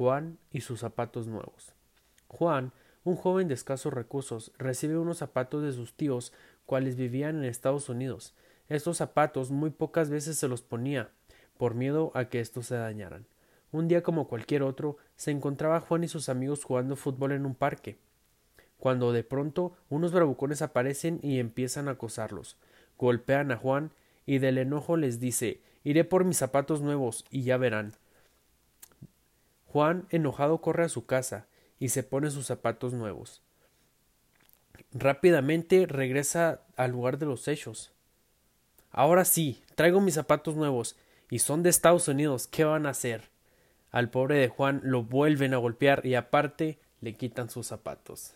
Juan y sus zapatos nuevos. Juan, un joven de escasos recursos, recibe unos zapatos de sus tíos, cuales vivían en Estados Unidos. Estos zapatos muy pocas veces se los ponía, por miedo a que estos se dañaran. Un día como cualquier otro, se encontraba Juan y sus amigos jugando fútbol en un parque, cuando de pronto unos bravucones aparecen y empiezan a acosarlos. Golpean a Juan y del enojo les dice Iré por mis zapatos nuevos y ya verán. Juan, enojado, corre a su casa y se pone sus zapatos nuevos. Rápidamente regresa al lugar de los hechos. Ahora sí, traigo mis zapatos nuevos y son de Estados Unidos. ¿Qué van a hacer? Al pobre de Juan lo vuelven a golpear y aparte le quitan sus zapatos.